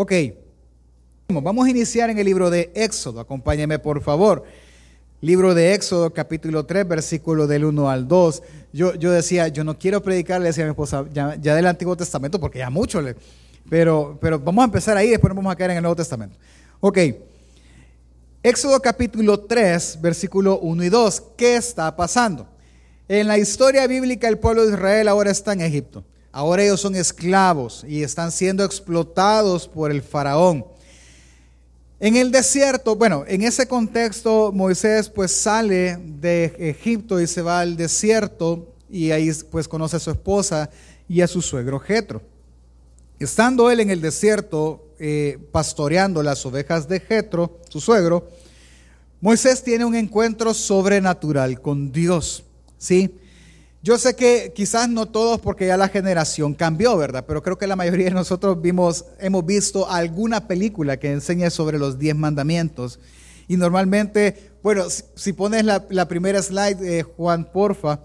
Ok, vamos a iniciar en el libro de Éxodo. Acompáñeme por favor. Libro de Éxodo, capítulo 3, versículo del 1 al 2. Yo, yo decía, yo no quiero predicarle, decía mi esposa, ya, del Antiguo Testamento, porque ya mucho le. Pero, pero vamos a empezar ahí, después vamos a caer en el Nuevo Testamento. Ok. Éxodo capítulo 3, versículo 1 y 2. ¿Qué está pasando? En la historia bíblica, el pueblo de Israel ahora está en Egipto. Ahora ellos son esclavos y están siendo explotados por el faraón. En el desierto, bueno, en ese contexto Moisés pues sale de Egipto y se va al desierto y ahí pues conoce a su esposa y a su suegro Jetro. Estando él en el desierto eh, pastoreando las ovejas de Jetro, su suegro, Moisés tiene un encuentro sobrenatural con Dios, ¿sí? Yo sé que quizás no todos porque ya la generación cambió, ¿verdad? Pero creo que la mayoría de nosotros vimos, hemos visto alguna película que enseñe sobre los diez mandamientos. Y normalmente, bueno, si, pones la, primera slide, eh, Juan, porfa,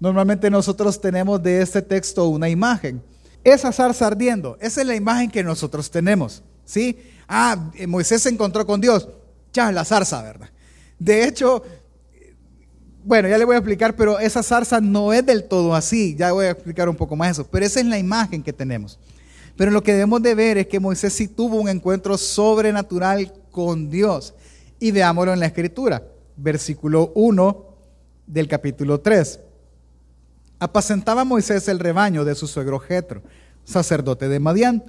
normalmente nosotros tenemos de este texto una imagen. Esa zarza ardiendo, esa es la imagen que nosotros tenemos, ¿sí? Ah, eh, Moisés se encontró con Dios, ya la zarza, ¿verdad? De hecho, bueno, ya le voy a explicar, pero esa zarza no es del todo así. Ya voy a explicar un poco más eso. Pero esa es la imagen que tenemos. Pero lo que debemos de ver es que Moisés sí tuvo un encuentro sobrenatural con Dios. Y veámoslo en la escritura. Versículo 1 del capítulo 3. Apacentaba Moisés el rebaño de su suegro Jetro, sacerdote de Madián,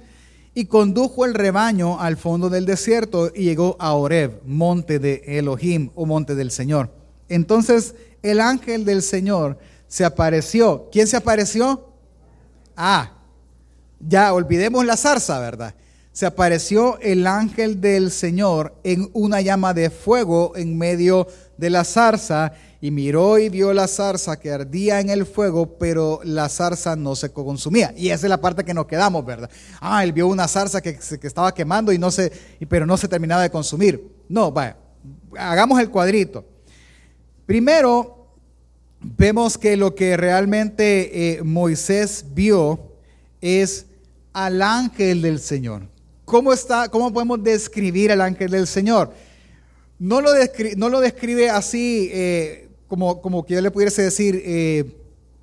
y condujo el rebaño al fondo del desierto y llegó a Oreb, monte de Elohim o monte del Señor. Entonces el ángel del Señor se apareció. ¿Quién se apareció? Ah, ya olvidemos la zarza, ¿verdad? Se apareció el ángel del Señor en una llama de fuego en medio de la zarza y miró y vio la zarza que ardía en el fuego, pero la zarza no se consumía. Y esa es la parte que nos quedamos, ¿verdad? Ah, él vio una zarza que, estaba quemando y no se, pero no se terminaba de consumir. No, vaya, hagamos el cuadrito. Primero, vemos que lo que realmente eh, Moisés vio es al ángel del Señor. ¿Cómo, está, ¿Cómo podemos describir al ángel del Señor? No lo, describe, no lo describe así eh, como, como que yo le pudiese decir eh,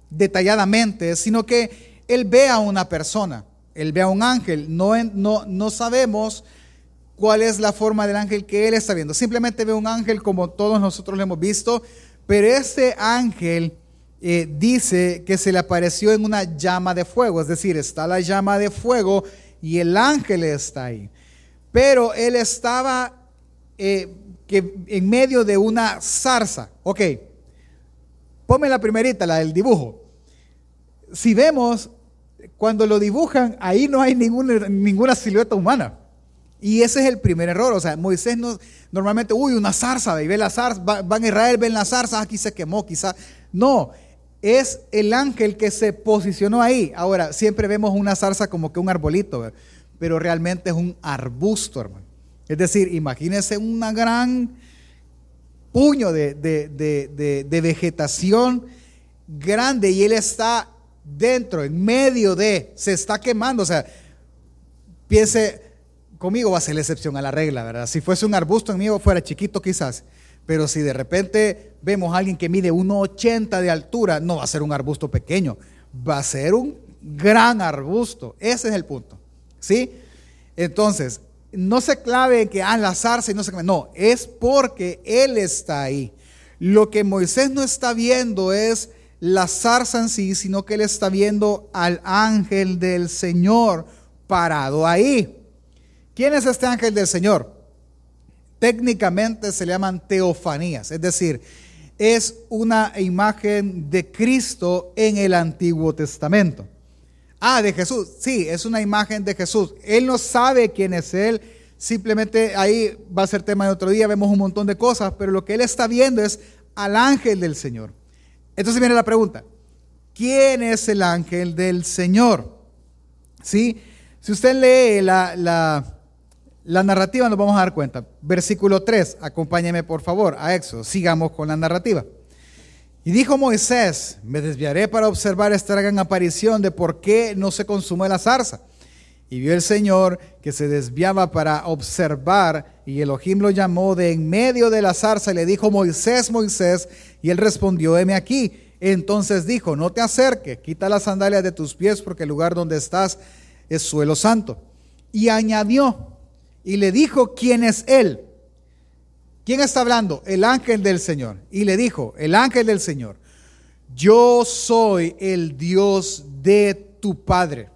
detalladamente, sino que él ve a una persona, él ve a un ángel. No, no, no sabemos cuál es la forma del ángel que él está viendo. Simplemente ve un ángel como todos nosotros lo hemos visto, pero este ángel eh, dice que se le apareció en una llama de fuego, es decir, está la llama de fuego y el ángel está ahí. Pero él estaba eh, que en medio de una zarza. Ok, ponme la primerita, la del dibujo. Si vemos, cuando lo dibujan, ahí no hay ninguna, ninguna silueta humana. Y ese es el primer error. O sea, Moisés no, normalmente, uy, una zarza, ve la zarza, van a Israel, ven la zarza, aquí se quemó, quizá. No, es el ángel que se posicionó ahí. Ahora, siempre vemos una zarza como que un arbolito, pero realmente es un arbusto, hermano. Es decir, imagínense una gran puño de, de vegetación grande y él está dentro, en medio de, se está quemando. O sea, piense, conmigo va a ser la excepción a la regla, ¿verdad? Si fuese un arbusto en mí fuera chiquito quizás, pero si de repente vemos a alguien que mide 1,80 de altura, no va a ser un arbusto pequeño, va a ser un gran arbusto. Ese es el punto, ¿sí? Entonces, no se clave en que, ah, la zarza y no se clave. No, es porque Él está ahí. Lo que Moisés no está viendo es la zarza en sí, sino que Él está viendo al ángel del Señor parado ahí. ¿Quién es este ángel del Señor? Técnicamente se le llaman teofanías, es decir, es una imagen de Cristo en el Antiguo Testamento. Ah, de Jesús. Sí, es una imagen de Jesús. Él no sabe quién es Él. Simplemente ahí va a ser tema de otro día. Vemos un montón de cosas, pero lo que Él está viendo es al ángel del Señor. Entonces viene la pregunta. ¿Quién es el ángel del Señor? ¿Sí? Si usted lee la, la la narrativa nos vamos a dar cuenta. Versículo 3, acompáñeme por favor a Éxodo, sigamos con la narrativa. Y dijo Moisés, me desviaré para observar esta gran aparición de por qué no se consume la zarza. Y vio el Señor que se desviaba para observar, y Elohim lo llamó de en medio de la zarza y le dijo, Moisés, Moisés, y él respondió, heme aquí. Entonces dijo, no te acerques, quita las sandalias de tus pies, porque el lugar donde estás es suelo santo. Y añadió, y le dijo, ¿quién es él? ¿Quién está hablando? El ángel del Señor. Y le dijo, el ángel del Señor, yo soy el Dios de tu Padre,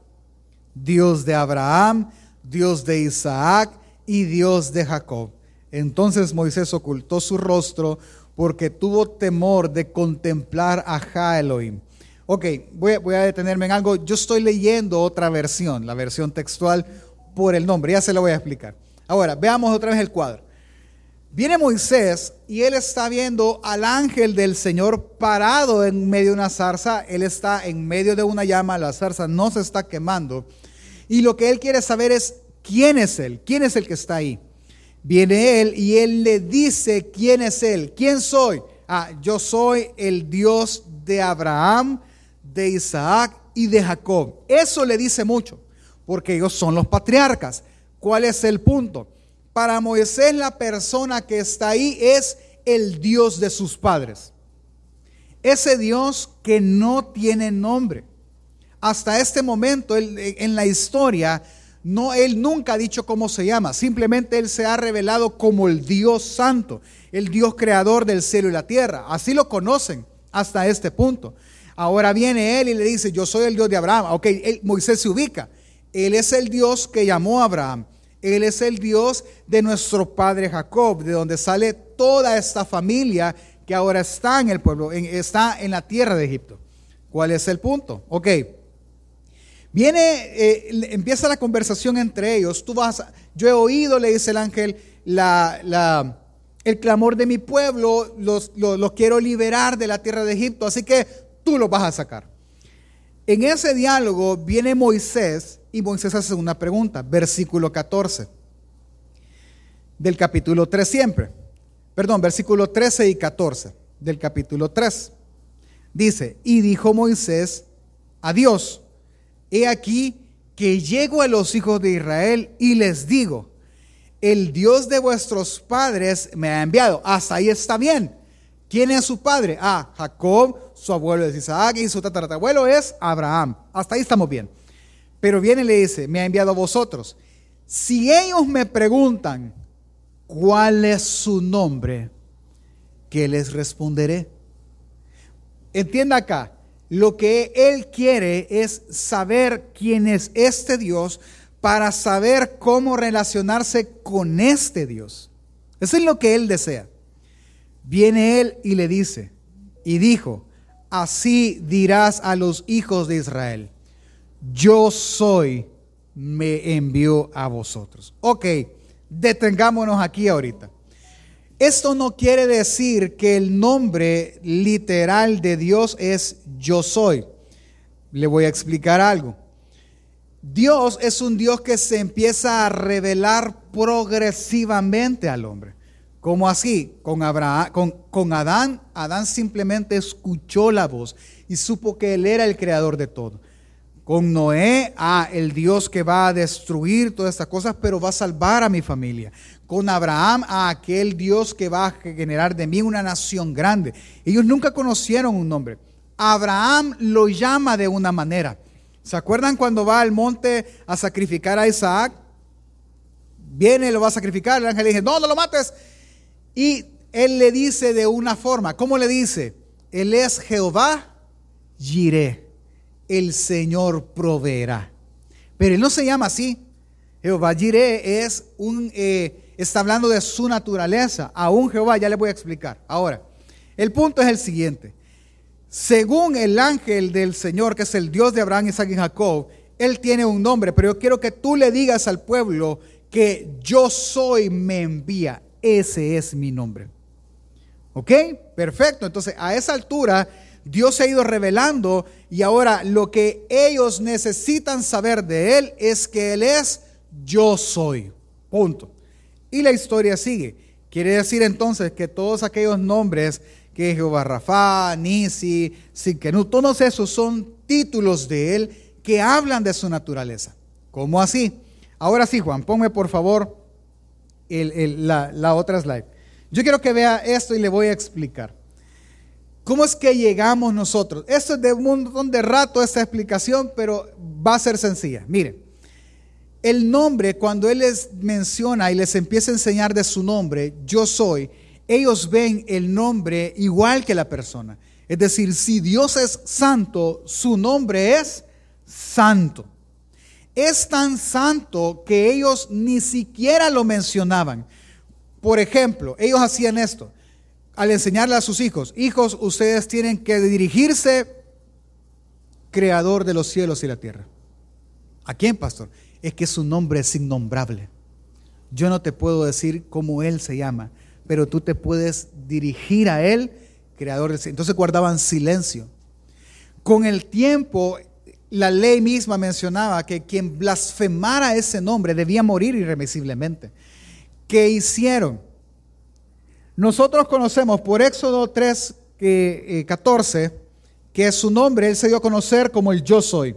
Dios de Abraham, Dios de Isaac y Dios de Jacob. Entonces Moisés ocultó su rostro porque tuvo temor de contemplar a Ja Elohim. Ok, voy, voy, a detenerme en algo. Yo estoy leyendo otra versión, la versión textual por el nombre. Ya se lo voy a explicar. Ahora, veamos otra vez el cuadro. Viene Moisés y él está viendo al ángel del Señor parado en medio de una zarza. Él está en medio de una llama, la zarza no se está quemando. Y lo que él quiere saber es quién es él, quién es el que está ahí. Viene él y él le dice quién es él, quién soy. Ah, yo soy el Dios de Abraham, de Isaac y de Jacob. Eso le dice mucho, porque ellos son los patriarcas. ¿Cuál es el punto? Para Moisés la persona que está ahí es el Dios de sus padres. Ese Dios que no tiene nombre. Hasta este momento en la historia, no, él nunca ha dicho cómo se llama. Simplemente él se ha revelado como el Dios santo, el Dios creador del cielo y la tierra. Así lo conocen hasta este punto. Ahora viene él y le dice, yo soy el Dios de Abraham. Ok, Moisés se ubica. Él es el Dios que llamó a Abraham. Él es el Dios de nuestro padre Jacob, de donde sale toda esta familia que ahora está en el pueblo, está en la tierra de Egipto. ¿Cuál es el punto? Ok. Viene, eh, empieza la conversación entre ellos. Tú vas, yo he oído, le dice el ángel, el clamor de mi pueblo, los quiero liberar de la tierra de Egipto, así que tú los vas a sacar. En ese diálogo viene Moisés y Moisés hace una pregunta, versículo 14 del capítulo 3 siempre. Perdón, versículo 13 y 14 del capítulo 3. Dice, y dijo Moisés a Dios, he aquí que llego a los hijos de Israel y les digo, el Dios de vuestros padres me ha enviado. Hasta ahí está bien. ¿Quién es su padre? Ah, Jacob, su abuelo es Isaac y su tatarabuelo es Abraham. Hasta ahí estamos bien. Pero viene y le dice, me ha enviado a vosotros. Si ellos me preguntan cuál es su nombre, ¿qué les responderé? Entienda acá, lo que él quiere es saber quién es este Dios para saber cómo relacionarse con este Dios. Eso es lo que él desea. Viene él y le dice, y dijo, así dirás a los hijos de Israel yo soy, me envió a vosotros. Ok, detengámonos aquí ahorita. Esto no quiere decir que el nombre literal de Dios es yo soy. Le voy a explicar algo. Dios es un Dios que se empieza a revelar progresivamente al hombre. ¿Cómo así? Con, Abraham, con, con Adán, Adán simplemente escuchó la voz y supo que él era el creador de todo. Con Noé, ah, el Dios que va a destruir todas estas cosas, pero va a salvar a mi familia. Con Abraham, ah, aquel Dios que va a generar de mí una nación grande. Ellos nunca conocieron un nombre. Abraham lo llama de una manera. ¿Se acuerdan cuando va al monte a sacrificar a Isaac? Viene, lo va a sacrificar. El ángel le dice, no, no lo mates. Y él le dice de una forma. ¿Cómo le dice? Él es Jehová Jireh el Señor proveerá. Pero él no se llama así. Jehová Jireh es un, eh, está hablando de su naturaleza. Aún Jehová, ya le voy a explicar. Ahora, el punto es el siguiente. Según el ángel del Señor, que es el Dios de Abraham, Isaac y Jacob, él tiene un nombre, pero yo quiero que tú le digas al pueblo que yo soy, me envía. Ese es mi nombre. ¿Ok? Perfecto. Entonces, a esa altura, Dios se ha ido revelando y ahora lo que ellos necesitan saber de Él es que Él es yo soy. Punto. Y la historia sigue. Quiere decir entonces que todos aquellos nombres que Jehová Rafa, Nisi, Siquenú, todos esos son títulos de Él que hablan de su naturaleza. ¿Cómo así? Ahora sí, Juan, ponme por favor la, la otra slide. Yo quiero que vea esto y le voy a explicar. ¿Cómo es que llegamos nosotros? Esto es de un montón de rato esta explicación, pero va a ser sencilla. Mire, el nombre, cuando Él les menciona y les empieza a enseñar de su nombre, yo soy, ellos ven el nombre igual que la persona. Es decir, si Dios es santo, su nombre es santo. Es tan santo que ellos ni siquiera lo mencionaban. Por ejemplo, ellos hacían esto al enseñarle a sus hijos, hijos, ustedes tienen que dirigirse, creador de los cielos y la tierra. ¿A quién, pastor? Es que su nombre es innombrable. Yo no te puedo decir cómo Él se llama, pero tú te puedes dirigir a Él, creador del cielo. Entonces guardaban silencio. Con el tiempo, la ley misma mencionaba que quien blasfemara ese nombre debía morir irremisiblemente. ¿Qué hicieron? Nosotros conocemos por Éxodo 3, 14, eh, que su nombre él se dio a conocer como el yo soy.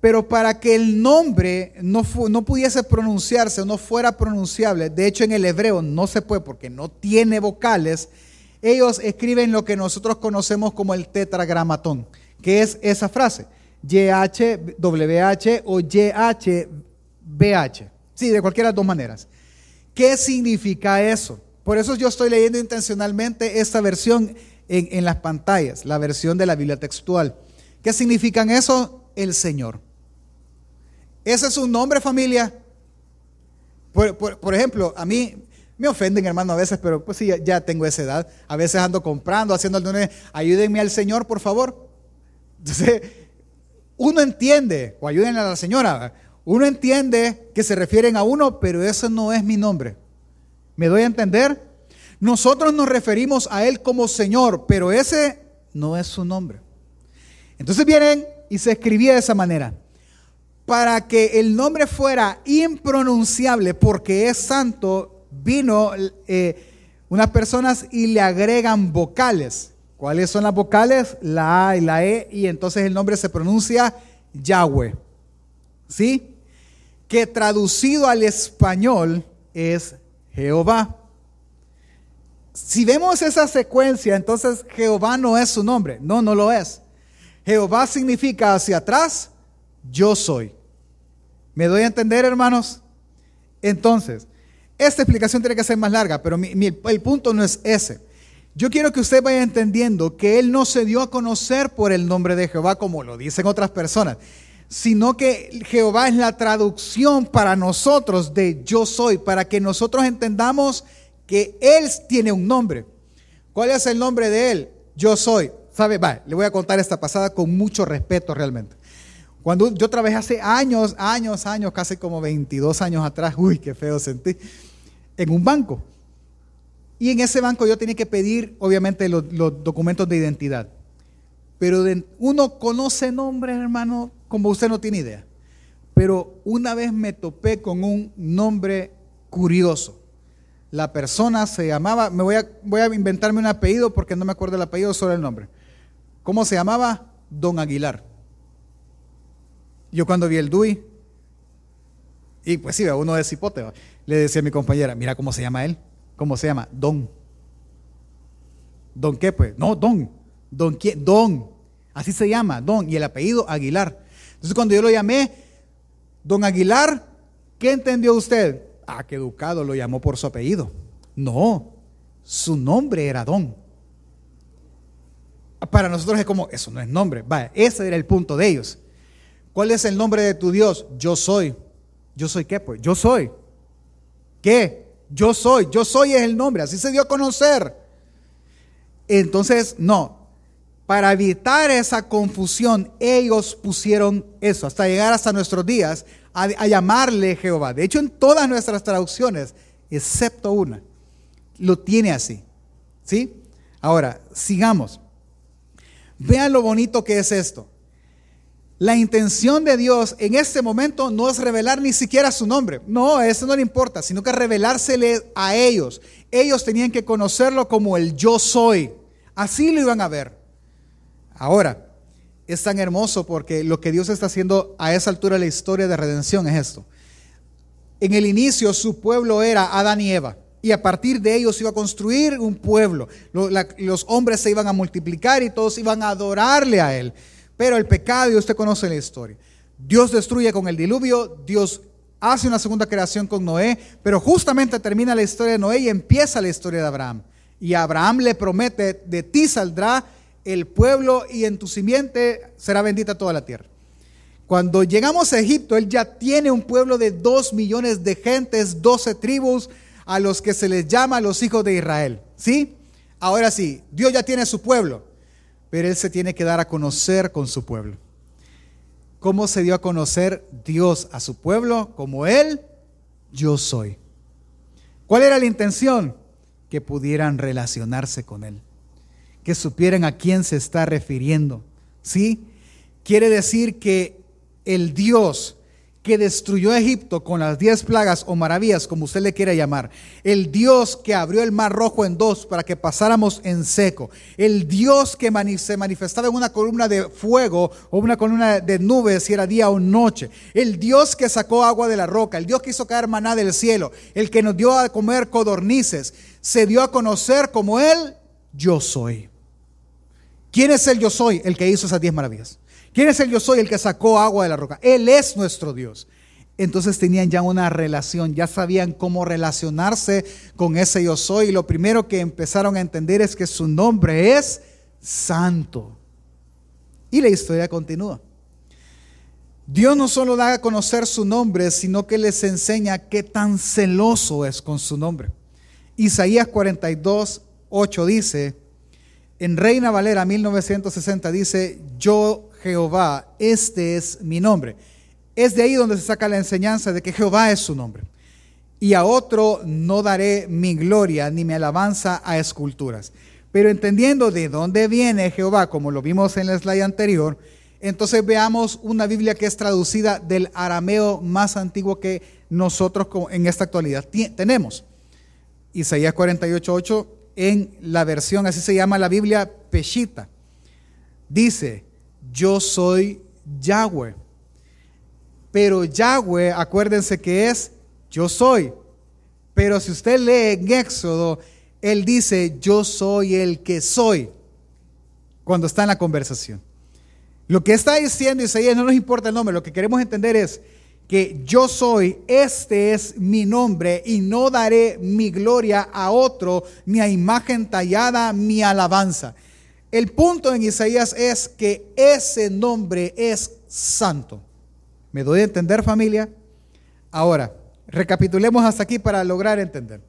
Pero para que el nombre no, no pudiese pronunciarse o no fuera pronunciable, de hecho en el hebreo no se puede porque no tiene vocales, ellos escriben lo que nosotros conocemos como el tetragramatón, que es esa frase, YHWH o YHBH. Sí, de cualquiera de las dos maneras. ¿Qué significa eso? Por eso yo estoy leyendo intencionalmente esta versión en, las pantallas, la versión de la Biblia textual. ¿Qué significan eso? El Señor. Ese es un nombre, familia. Por, ejemplo, a mí me ofenden, hermano, a veces, pero pues sí, ya, tengo esa edad. A veces ando comprando, haciendo el. Ayúdenme al Señor, por favor. Entonces, uno entiende, o ayúdenle a la señora, uno entiende que se refieren a uno, pero ese no es mi nombre. ¿Me doy a entender? Nosotros nos referimos a Él como Señor, pero ese no es su nombre. Entonces vienen y se escribía de esa manera. Para que el nombre fuera impronunciable porque es santo, vino eh, unas personas y le agregan vocales. ¿Cuáles son las vocales? La A y la E, y entonces el nombre se pronuncia Yahweh. ¿Sí? Que traducido al español es Jehová. Si vemos esa secuencia, entonces Jehová no es su nombre. No, no lo es. Jehová significa hacia atrás, yo soy. ¿Me doy a entender, hermanos? Entonces, esta explicación tiene que ser más larga, pero el punto no es ese. Yo quiero que usted vaya entendiendo que Él no se dio a conocer por el nombre de Jehová como lo dicen otras personas sino que Jehová es la traducción para nosotros de yo soy, para que nosotros entendamos que Él tiene un nombre. ¿Cuál es el nombre de Él? Yo soy. ¿Sabe? Va, le voy a contar esta pasada con mucho respeto realmente. Cuando yo trabajé hace años, años, años, casi como 22 años atrás, uy, qué feo sentí, en un banco. Y en ese banco yo tenía que pedir, obviamente, los, los documentos de identidad. Pero uno conoce nombres, hermano, como usted no tiene idea. Pero una vez me topé con un nombre curioso. La persona se llamaba, me voy a, voy a inventarme un apellido porque no me acuerdo el apellido, solo el nombre. ¿Cómo se llamaba? Don Aguilar. Yo cuando vi el DUI, y pues sí, uno de cipote, le decía a mi compañera, mira cómo se llama él. ¿Cómo se llama? Don. ¿Don qué pues? No, Don. ¿Don quién? Don. Así se llama, Don. Y el apellido Aguilar. Entonces cuando yo lo llamé, don Aguilar, ¿qué entendió usted? Ah, que educado lo llamó por su apellido. No, su nombre era don. Para nosotros es como, eso no es nombre. Vaya, ese era el punto de ellos. ¿Cuál es el nombre de tu Dios? Yo soy. ¿Yo soy qué? Pues yo soy. ¿Qué? Yo soy. Yo soy es el nombre. Así se dio a conocer. Entonces, no, para evitar esa confusión, ellos pusieron eso, hasta llegar hasta nuestros días, a, llamarle Jehová. De hecho, en todas nuestras traducciones, excepto una, lo tiene así. ¿Sí? Ahora, sigamos. Vean lo bonito que es esto. La intención de Dios en este momento no es revelar ni siquiera su nombre. No, eso no le importa, sino que revelársele a ellos. Ellos tenían que conocerlo como el yo soy. Así lo iban a ver. Ahora, es tan hermoso porque lo que Dios está haciendo a esa altura de la historia de redención es esto. En el inicio su pueblo era Adán y Eva. Y a partir de ellos iba a construir un pueblo. Los hombres se iban a multiplicar y todos iban a adorarle a Él. Pero el pecado, y usted conoce la historia. Dios destruye con el diluvio, Dios hace una segunda creación con Noé, pero justamente termina la historia de Noé y empieza la historia de Abraham. Y Abraham le promete, de ti saldrá el pueblo y en tu simiente será bendita toda la tierra. Cuando llegamos a Egipto, él ya tiene un pueblo de dos millones de gentes, doce tribus, a los que se les llama los hijos de Israel. ¿Sí? Ahora sí, Dios ya tiene su pueblo, pero él se tiene que dar a conocer con su pueblo. ¿Cómo se dio a conocer Dios a su pueblo? Como Él, yo soy. ¿Cuál era la intención? Que pudieran relacionarse con Él, que supieran a quién se está refiriendo. ¿Sí? Quiere decir que el Dios que destruyó Egipto con las diez plagas o maravillas, como usted le quiera llamar, el Dios que abrió el mar rojo en dos para que pasáramos en seco, el Dios que se manifestaba en una columna de fuego o una columna de nubes si era día o noche, el Dios que sacó agua de la roca, el Dios que hizo caer maná del cielo, el que nos dio a comer codornices, se dio a conocer como Él, yo soy. ¿Quién es el yo soy? El que hizo esas diez maravillas. ¿Quién es el yo soy? El que sacó agua de la roca. Él es nuestro Dios. Entonces tenían ya una relación, ya sabían cómo relacionarse con ese yo soy. Y lo primero que empezaron a entender es que su nombre es santo. Y la historia continúa. Dios no solo da a conocer su nombre, sino que les enseña qué tan celoso es con su nombre. Isaías 42, 8 dice, en Reina Valera 1960 dice, yo Jehová, este es mi nombre. Es de ahí donde se saca la enseñanza de que Jehová es su nombre. Y a otro no daré mi gloria ni mi alabanza a esculturas. Pero entendiendo de dónde viene Jehová, como lo vimos en la slide anterior, entonces veamos una Biblia que es traducida del arameo más antiguo que nosotros en esta actualidad tenemos. Isaías 48.8 en la versión, así se llama la Biblia Peshita. Dice, yo soy Yahweh. Pero Yahweh, acuérdense que es yo soy. Pero si usted lee en Éxodo, él dice, yo soy el que soy, cuando está en la conversación. Lo que está diciendo Isaías no nos importa el nombre, lo que queremos entender es que yo soy, este es mi nombre y no daré mi gloria a otro, ni a imagen tallada, mi alabanza. El punto en Isaías es que ese nombre es santo. ¿Me doy a entender familia? Ahora, recapitulemos hasta aquí para lograr entender.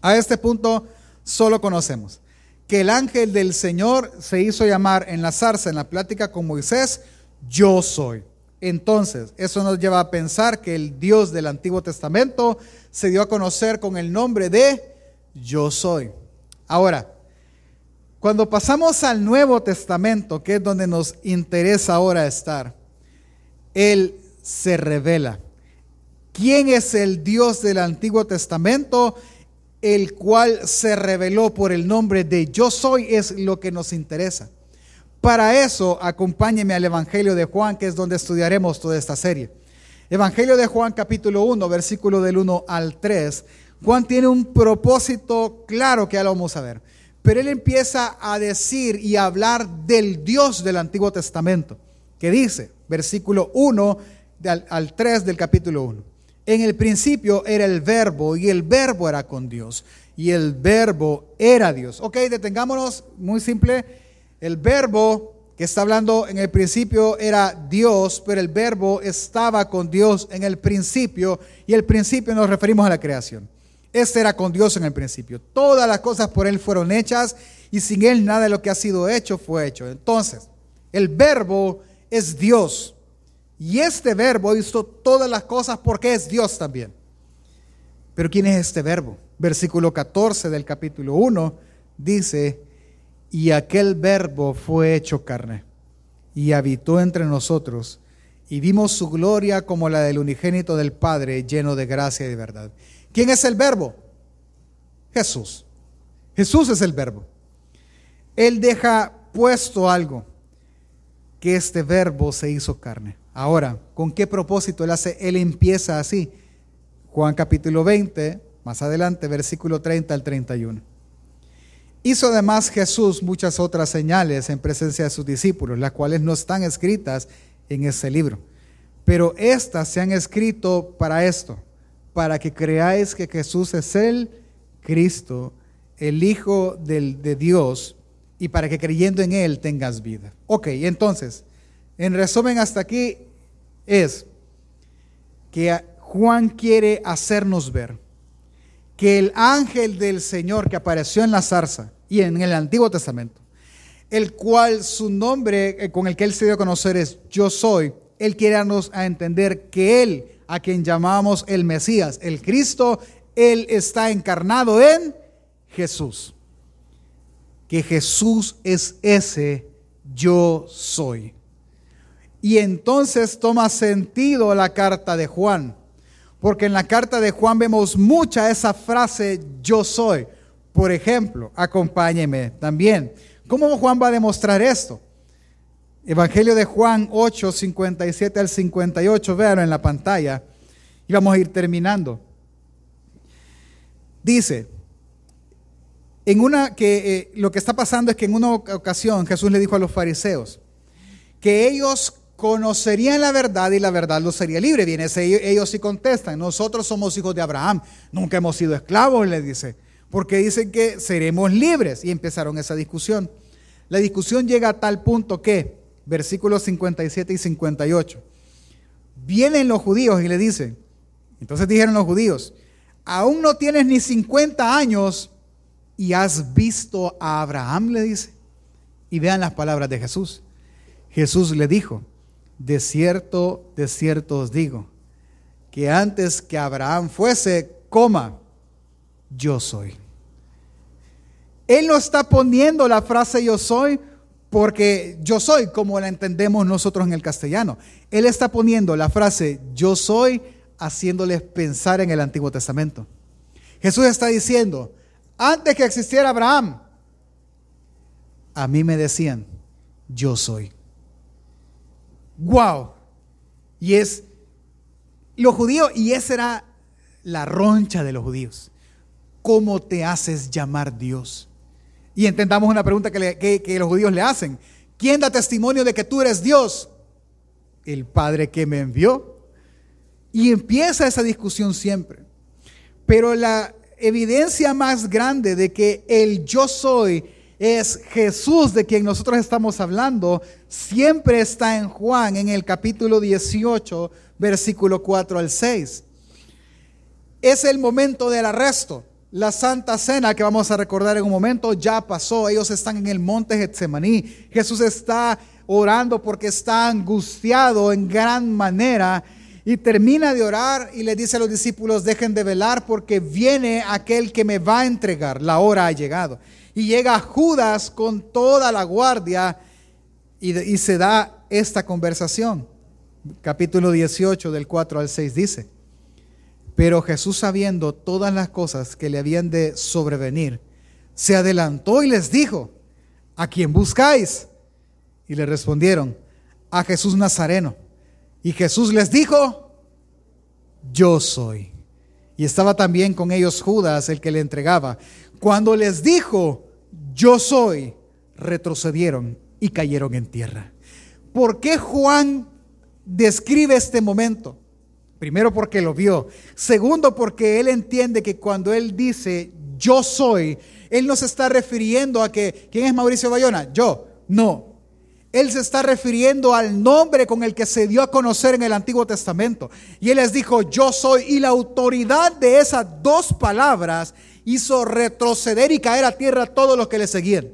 A este punto solo conocemos que el ángel del Señor se hizo llamar en la zarza, en la plática con Moisés, yo soy. Entonces, eso nos lleva a pensar que el Dios del Antiguo Testamento se dio a conocer con el nombre de yo soy. Ahora, cuando pasamos al Nuevo Testamento, que es donde nos interesa ahora estar, Él se revela. ¿Quién es el Dios del Antiguo Testamento? El cual se reveló por el nombre de Yo soy es lo que nos interesa. Para eso, acompáñeme al Evangelio de Juan, que es donde estudiaremos toda esta serie. Evangelio de Juan capítulo 1, versículo del 1 al 3. Juan tiene un propósito claro que ya lo vamos a ver. Pero él empieza a decir y a hablar del Dios del Antiguo Testamento, que dice, versículo 1 al, 3 del capítulo 1. En el principio era el verbo y el verbo era con Dios y el verbo era Dios. Ok, detengámonos, muy simple. El verbo que está hablando en el principio era Dios, pero el verbo estaba con Dios en el principio y el principio nos referimos a la creación. Este era con Dios en el principio. Todas las cosas por Él fueron hechas y sin Él nada de lo que ha sido hecho fue hecho. Entonces, el verbo es Dios. Y este verbo hizo todas las cosas porque es Dios también. Pero ¿quién es este verbo? Versículo 14 del capítulo 1 dice, y aquel verbo fue hecho carne y habitó entre nosotros y vimos su gloria como la del unigénito del Padre lleno de gracia y de verdad. ¿Quién es el verbo? Jesús. Jesús es el verbo. Él deja puesto algo que este verbo se hizo carne. Ahora, ¿con qué propósito él hace? Él empieza así. Juan capítulo 20, más adelante, versículo 30 al 31. Hizo además Jesús muchas otras señales en presencia de sus discípulos, las cuales no están escritas en este libro. Pero estas se han escrito para esto, para que creáis que Jesús es el Cristo, el Hijo de Dios, y para que creyendo en Él tengas vida. Ok, entonces, en resumen hasta aquí es que Juan quiere hacernos ver que el ángel del Señor que apareció en la zarza y en el Antiguo Testamento, el cual su nombre eh, con el que él se dio a conocer es Yo soy, él quiere darnos a entender que él, a quien llamamos el Mesías, el Cristo, él está encarnado en Jesús. Que Jesús es ese yo soy. Y entonces toma sentido la carta de Juan, porque en la carta de Juan vemos mucha esa frase yo soy. Por ejemplo, acompáñeme también. ¿Cómo Juan va a demostrar esto? Evangelio de Juan 8, 57 al 58, véanlo en la pantalla y vamos a ir terminando. Dice, en una que eh, lo que está pasando es que en una ocasión Jesús le dijo a los fariseos que ellos conocerían la verdad y la verdad los sería libre. Viene ellos sí contestan, nosotros somos hijos de Abraham, nunca hemos sido esclavos, le dice porque dicen que seremos libres. Y empezaron esa discusión. La discusión llega a tal punto que, versículos 57 y 58, vienen los judíos y le dicen, entonces dijeron los judíos, aún no tienes ni 50 años y has visto a Abraham, le dice. Y vean las palabras de Jesús. Jesús le dijo, de cierto, de cierto os digo, que antes que Abraham fuese, coma, yo soy. Él no está poniendo la frase yo soy porque yo soy como la entendemos nosotros en el castellano. Él está poniendo la frase yo soy haciéndoles pensar en el Antiguo Testamento. Jesús está diciendo, antes que existiera Abraham, a mí me decían, yo soy. Wow. Y es los judíos, y esa era la roncha de los judíos. ¿cómo te haces llamar Dios? Y entendamos una pregunta que, los judíos le hacen. ¿Quién da testimonio de que tú eres Dios? El Padre que me envió. Y empieza esa discusión siempre. Pero la evidencia más grande de que el yo soy es Jesús de quien nosotros estamos hablando, siempre está en Juan en el capítulo 18, versículo 4 al 6. Es el momento del arresto. La Santa Cena que vamos a recordar en un momento ya pasó. Ellos están en el monte Getsemaní. Jesús está orando porque está angustiado en gran manera y termina de orar y le dice a los discípulos, dejen de velar porque viene aquel que me va a entregar. La hora ha llegado. Y llega Judas con toda la guardia y, y se da esta conversación. Capítulo 18 del 4 al 6 dice. Pero Jesús, sabiendo todas las cosas que le habían de sobrevenir, se adelantó y les dijo, ¿a quién buscáis? Y le respondieron, a Jesús Nazareno. Y Jesús les dijo, yo soy. Y estaba también con ellos Judas, el que le entregaba. Cuando les dijo, yo soy, retrocedieron y cayeron en tierra. ¿Por qué Juan describe este momento? Primero porque lo vio. Segundo porque él entiende que cuando él dice yo soy, él no se está refiriendo a que, ¿quién es Mauricio Bayona? Yo. No. Él se está refiriendo al nombre con el que se dio a conocer en el Antiguo Testamento. Y él les dijo, yo soy. Y la autoridad de esas dos palabras hizo retroceder y caer a tierra a todos los que le seguían.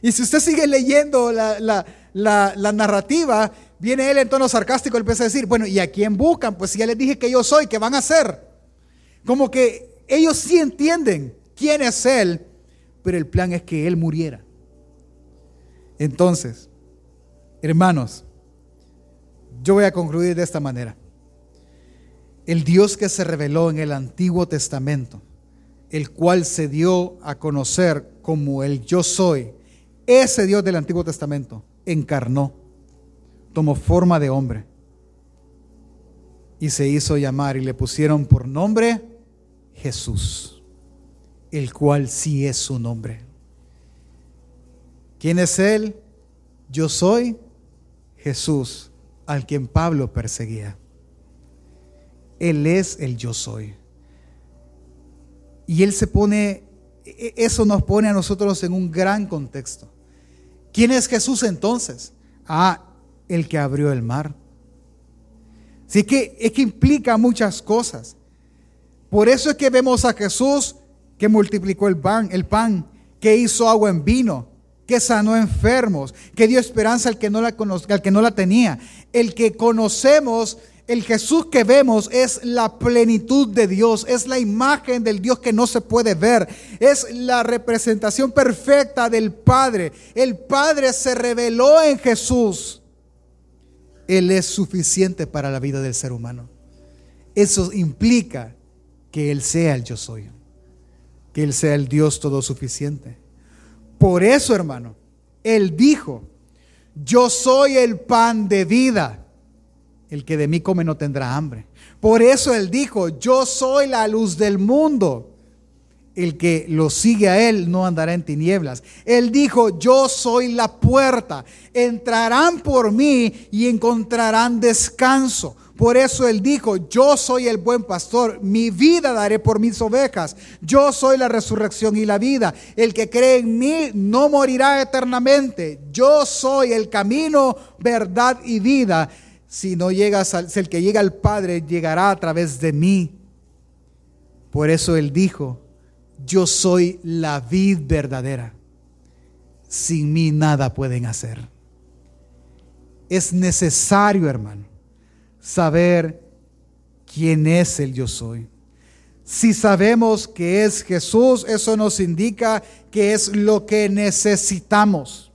Y si usted sigue leyendo la, la narrativa, Viene él en tono sarcástico y empieza a decir, bueno, ¿y a quién buscan? Pues si ya les dije que yo soy, ¿qué van a hacer? Como que ellos sí entienden quién es él, pero el plan es que él muriera. Entonces, hermanos, yo voy a concluir de esta manera. El Dios que se reveló en el Antiguo Testamento, el cual se dio a conocer como el yo soy, ese Dios del Antiguo Testamento encarnó tomó forma de hombre y se hizo llamar y le pusieron por nombre Jesús, el cual sí es su nombre. ¿Quién es Él? Yo soy Jesús, al quien Pablo perseguía. Él es el yo soy. Y Él se pone, e-, eso nos pone a nosotros en un gran contexto. ¿Quién es Jesús entonces? Ah, el que abrió el mar. Así que es que implica muchas cosas. Por eso es que vemos a Jesús que multiplicó el pan, el pan, que hizo agua en vino, que sanó enfermos, que dio esperanza al que no la, al que no la tenía. El que conocemos, el Jesús que vemos es la plenitud de Dios, es la imagen del Dios que no se puede ver, es la representación perfecta del Padre. El Padre se reveló en Jesús. Él es suficiente para la vida del ser humano. Eso implica que Él sea el yo soy, que Él sea el Dios todo suficiente. Por eso, hermano, Él dijo, yo soy el pan de vida. El que de mí come no tendrá hambre. Por eso Él dijo, yo soy la luz del mundo. El que lo sigue a Él no andará en tinieblas. Él dijo, yo soy la puerta. Entrarán por mí y encontrarán descanso. Por eso él dijo, yo soy el buen pastor, mi vida daré por mis ovejas, yo soy la resurrección y la vida, el que cree en mí no morirá eternamente, yo soy el camino, verdad y vida. Si no llegas al, si el que llega al Padre llegará a través de mí. Por eso él dijo, yo soy la vid verdadera. Sin mí nada pueden hacer. Es necesario, hermano saber quién es el yo soy. Si sabemos que es Jesús, eso nos indica que es lo que necesitamos.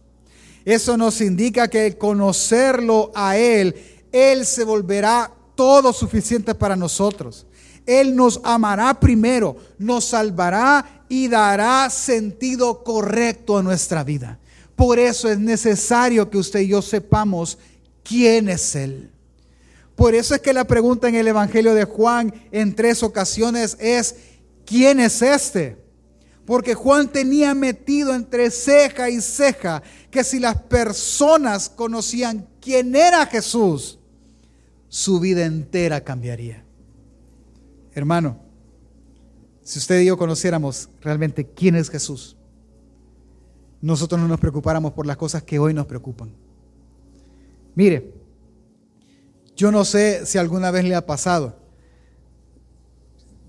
Eso nos indica que conocerlo a Él, Él se volverá todo suficiente para nosotros. Él nos amará primero, nos salvará y dará sentido correcto a nuestra vida. Por eso es necesario que usted y yo sepamos quién es Él. Por eso es que la pregunta en el Evangelio de Juan en tres ocasiones es, ¿quién es este? Porque Juan tenía metido entre ceja y ceja que si las personas conocían quién era Jesús, su vida entera cambiaría. Hermano, si usted y yo conociéramos realmente quién es Jesús, nosotros no nos preocupáramos por las cosas que hoy nos preocupan. Mire, yo no sé si alguna vez le ha pasado.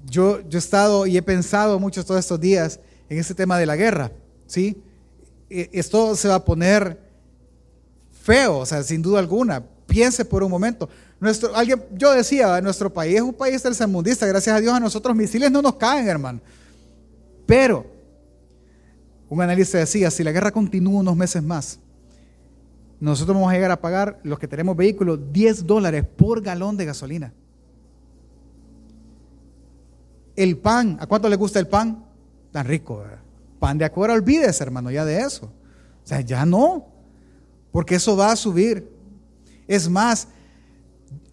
Yo, yo he estado y he pensado mucho todos estos días en ese tema de la guerra, ¿sí? E, esto se va a poner feo, o sea, sin duda alguna. Piense por un momento. Nuestro, alguien, yo decía, nuestro país es un país tercermundista, gracias a Dios a nosotros misiles no nos caen, hermano. Pero, un analista decía, si la guerra continúa unos meses más, nosotros vamos a llegar a pagar, los que tenemos vehículos, 10 dólares por galón de gasolina. El pan, ¿a cuánto le gusta el pan? Tan rico, Pan de acuerdo, olvídese, hermano, ya de eso. O sea, ya no, porque eso va a subir. Es más,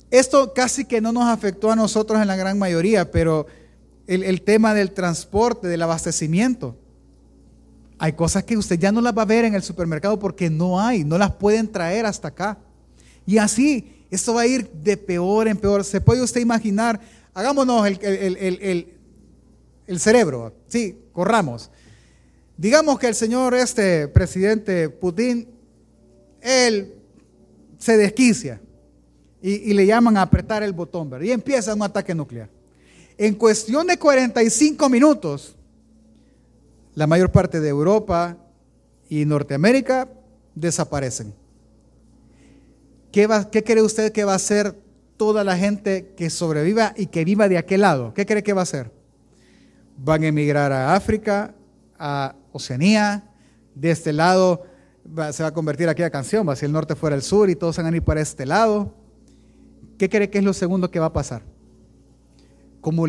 esto casi que no nos afectó a nosotros en la gran mayoría, pero el, tema del transporte, del abastecimiento, hay cosas que usted ya no las va a ver en el supermercado porque no hay, no las pueden traer hasta acá. Y así, esto va a ir de peor en peor. ¿Se puede usted imaginar? Hagámonos el, el cerebro, sí, corramos. Digamos que el señor, este presidente Putin, él se desquicia y, le llaman a apretar el botón, ¿verdad? Y empieza un ataque nuclear. En cuestión de 45 minutos, la mayor parte de Europa y Norteamérica desaparecen. ¿Qué, ¿Qué, cree usted que va a hacer toda la gente que sobreviva y que viva de aquel lado? ¿Qué cree que va a hacer? Van a emigrar a África, a Oceanía, de este lado se va a convertir aquí a canción, va si el norte fuera el sur y todos van a ir para este lado. ¿Qué cree que es lo segundo que va a pasar? ¿Cómo,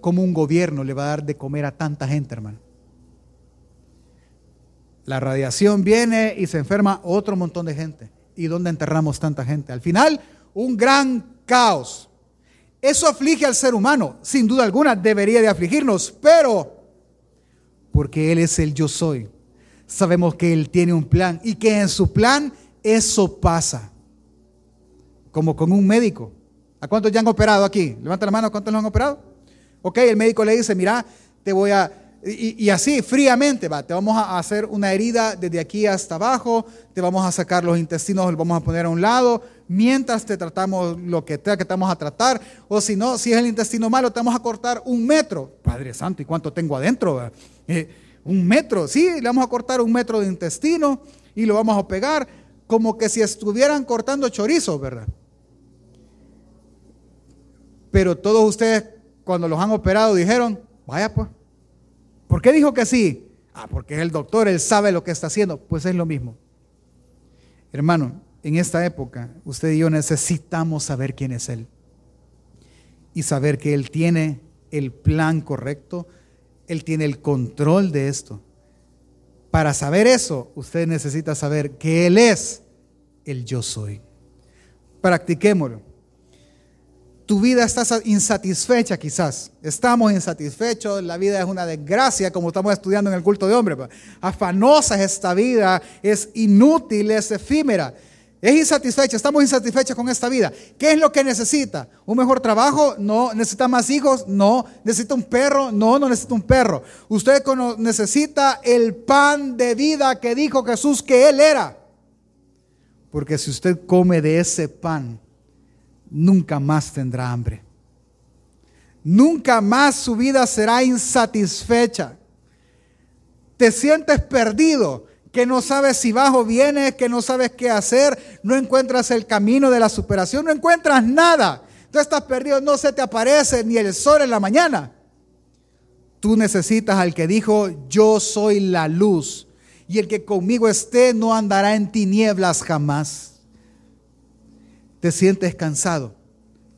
cómo un gobierno le va a dar de comer a tanta gente, hermano? La radiación viene y se enferma otro montón de gente. ¿Y dónde enterramos tanta gente? Al final, un gran caos. Eso aflige al ser humano, sin duda alguna, debería de afligirnos, pero porque Él es el yo soy, sabemos que Él tiene un plan y que en su plan eso pasa. Como con un médico. ¿A cuántos ya han operado aquí? Levanta la mano, ¿cuántos lo han operado? Ok, el médico le dice, mira, te voy a y, así, fríamente, va, te vamos a hacer una herida desde aquí hasta abajo, te vamos a sacar los intestinos, los vamos a poner a un lado, mientras te tratamos lo que sea que te vamos a tratar, o si no, si es el intestino malo, te vamos a cortar un metro. Padre Santo, ¿y cuánto tengo adentro? Eh, un metro, sí, le vamos a cortar un metro de intestino y lo vamos a pegar como que si estuvieran cortando chorizo, ¿verdad? Pero todos ustedes, cuando los han operado, dijeron, vaya pues ¿Por qué dijo que sí? Ah, porque es el doctor, él sabe lo que está haciendo. Pues es lo mismo. Hermano, en esta época, usted y yo necesitamos saber quién es Él. Y saber que Él tiene el plan correcto, Él tiene el control de esto. Para saber eso, usted necesita saber que Él es el yo soy. Practiquémoslo tu vida está insatisfecha quizás. Estamos insatisfechos, la vida es una desgracia como estamos estudiando en el culto de hombre. Pues. Afanosa es esta vida, es inútil, es efímera. Es insatisfecha, estamos insatisfechos con esta vida. ¿Qué es lo que necesita? ¿Un mejor trabajo? No. ¿Necesita más hijos? No. ¿Necesita un perro? No, no necesita un perro. Usted necesita el pan de vida que dijo Jesús que Él era. Porque si usted come de ese pan, nunca más tendrá hambre. Nunca más su vida será insatisfecha. Te sientes perdido, que no sabes si bajo vienes, que no sabes qué hacer, no encuentras el camino de la superación, no encuentras nada. Tú estás perdido, no se te aparece ni el sol en la mañana. Tú necesitas al que dijo, yo soy la luz, y el que conmigo esté no andará en tinieblas jamás te sientes cansado,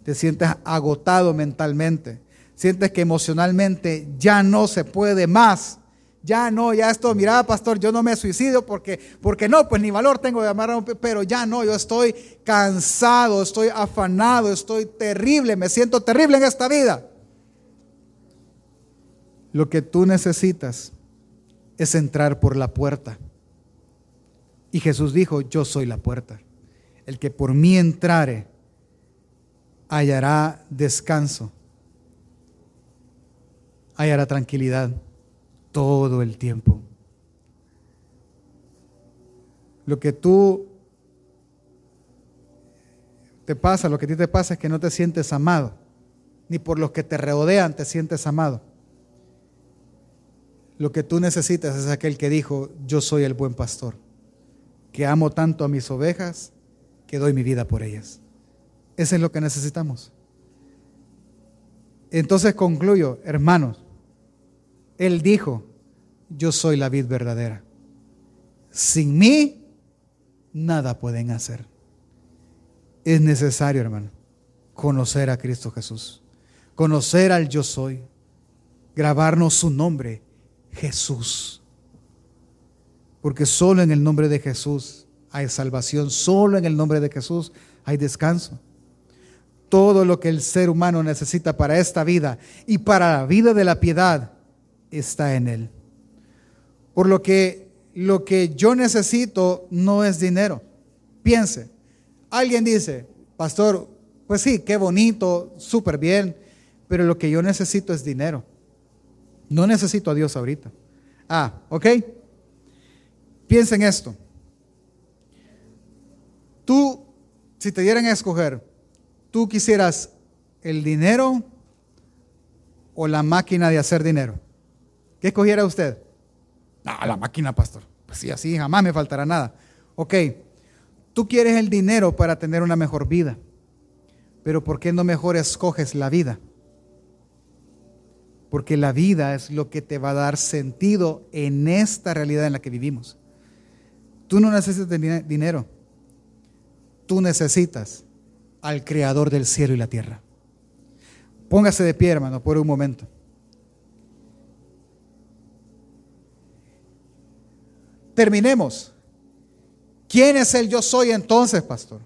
te sientes agotado mentalmente, sientes que emocionalmente ya no se puede más. Ya no, ya esto, mira, pastor, yo no me suicidio porque, porque no, pues ni valor tengo de amar a un, pero ya no, yo estoy cansado, estoy afanado, estoy terrible, me siento terrible en esta vida. Lo que tú necesitas es entrar por la puerta. Y Jesús dijo, yo soy la puerta el que por mí entrare hallará descanso, hallará tranquilidad todo el tiempo. Lo que tú te pasa, lo que a ti te pasa es que no te sientes amado, ni por los que te rodean te sientes amado. Lo que tú necesitas es aquel que dijo, yo soy el buen pastor, que amo tanto a mis ovejas doy mi vida por ellas. Eso es lo que necesitamos. Entonces concluyo, hermanos, Él dijo, yo soy la vid verdadera. Sin mí, nada pueden hacer. Es necesario, hermano, conocer a Cristo Jesús, conocer al yo soy, grabarnos su nombre, Jesús. Porque solo en el nombre de Jesús hay salvación. Solo en el nombre de Jesús hay descanso. Todo lo que el ser humano necesita para esta vida y para la vida de la piedad está en Él. Por lo que lo que yo necesito no es dinero. Piense, alguien dice, pastor, pues sí, qué bonito, súper bien, pero lo que yo necesito es dinero. No necesito a Dios ahorita. Ah, ok. Piensen esto. Tú, si te dieran a escoger, ¿tú quisieras el dinero o la máquina de hacer dinero? ¿Qué escogiera usted? Ah, la máquina, pastor. Pues sí, así jamás me faltará nada. Ok, tú quieres el dinero para tener una mejor vida, pero ¿por qué no mejor escoges la vida? Porque la vida es lo que te va a dar sentido en esta realidad en la que vivimos. Tú no necesitas dinero tú necesitas al creador del cielo y la tierra. Póngase de pie, hermano, por un momento. Terminemos. ¿Quién es el yo soy entonces, pastor?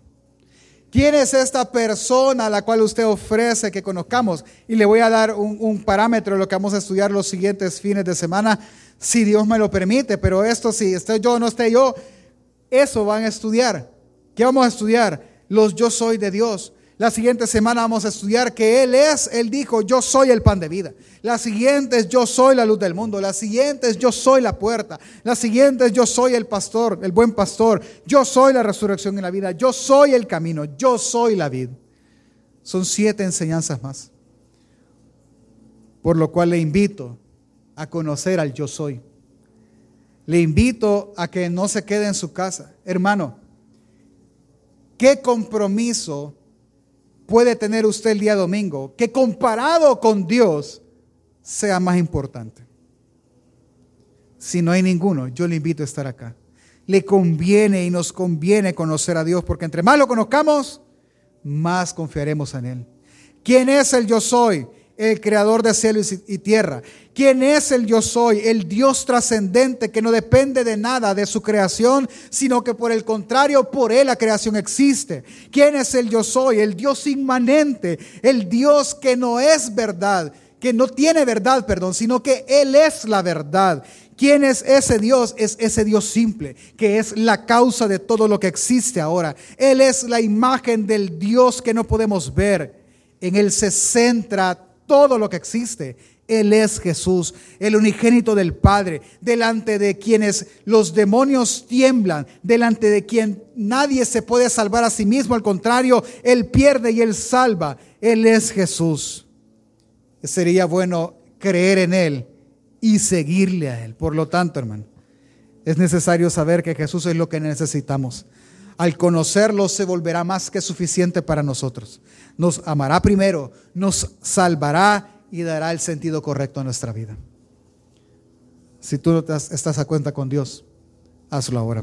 ¿Quién es esta persona a la cual usted ofrece que conozcamos? Y le voy a dar un, parámetro de lo que vamos a estudiar los siguientes fines de semana, si Dios me lo permite. Pero esto, si esté yo o no esté yo, eso van a estudiar. ¿Qué vamos a estudiar? Los yo soy de Dios. La siguiente semana vamos a estudiar que Él es, Él dijo, yo soy el pan de vida. La siguiente es yo soy la luz del mundo. La siguiente es yo soy la puerta. La siguiente es yo soy el pastor, el buen pastor. Yo soy la resurrección y la vida. Yo soy el camino. Yo soy la vida. Son siete enseñanzas más. Por lo cual le invito a conocer al yo soy. Le invito a que no se quede en su casa. Hermano, ¿qué compromiso puede tener usted el día domingo que comparado con Dios sea más importante. Si no hay ninguno, yo le invito a estar acá. Le conviene y nos conviene conocer a Dios, porque entre más lo conozcamos, más confiaremos en Él. ¿Quién es el yo soy? El creador de cielos y tierra. ¿Quién es el yo soy? El Dios trascendente que no depende de nada de su creación, sino que por el contrario, por él la creación existe. ¿Quién es el yo soy? El Dios inmanente, el Dios que no es verdad, que no tiene verdad, perdón, sino que él es la verdad. ¿Quién es ese Dios? Es ese Dios simple, que es la causa de todo lo que existe ahora. Él es la imagen del Dios que no podemos ver. En Él se centra todo lo que existe. Él es Jesús, el unigénito del Padre, delante de quienes los demonios tiemblan, delante de quien nadie se puede salvar a sí mismo, al contrario, Él pierde y Él salva. Él es Jesús. Sería bueno creer en Él y seguirle a Él. Por lo tanto, hermano, es necesario saber que Jesús es lo que necesitamos. Al conocerlo se volverá más que suficiente para nosotros nos amará primero, nos salvará y dará el sentido correcto a nuestra vida. Si tú no estás a cuenta con Dios, hazlo ahora.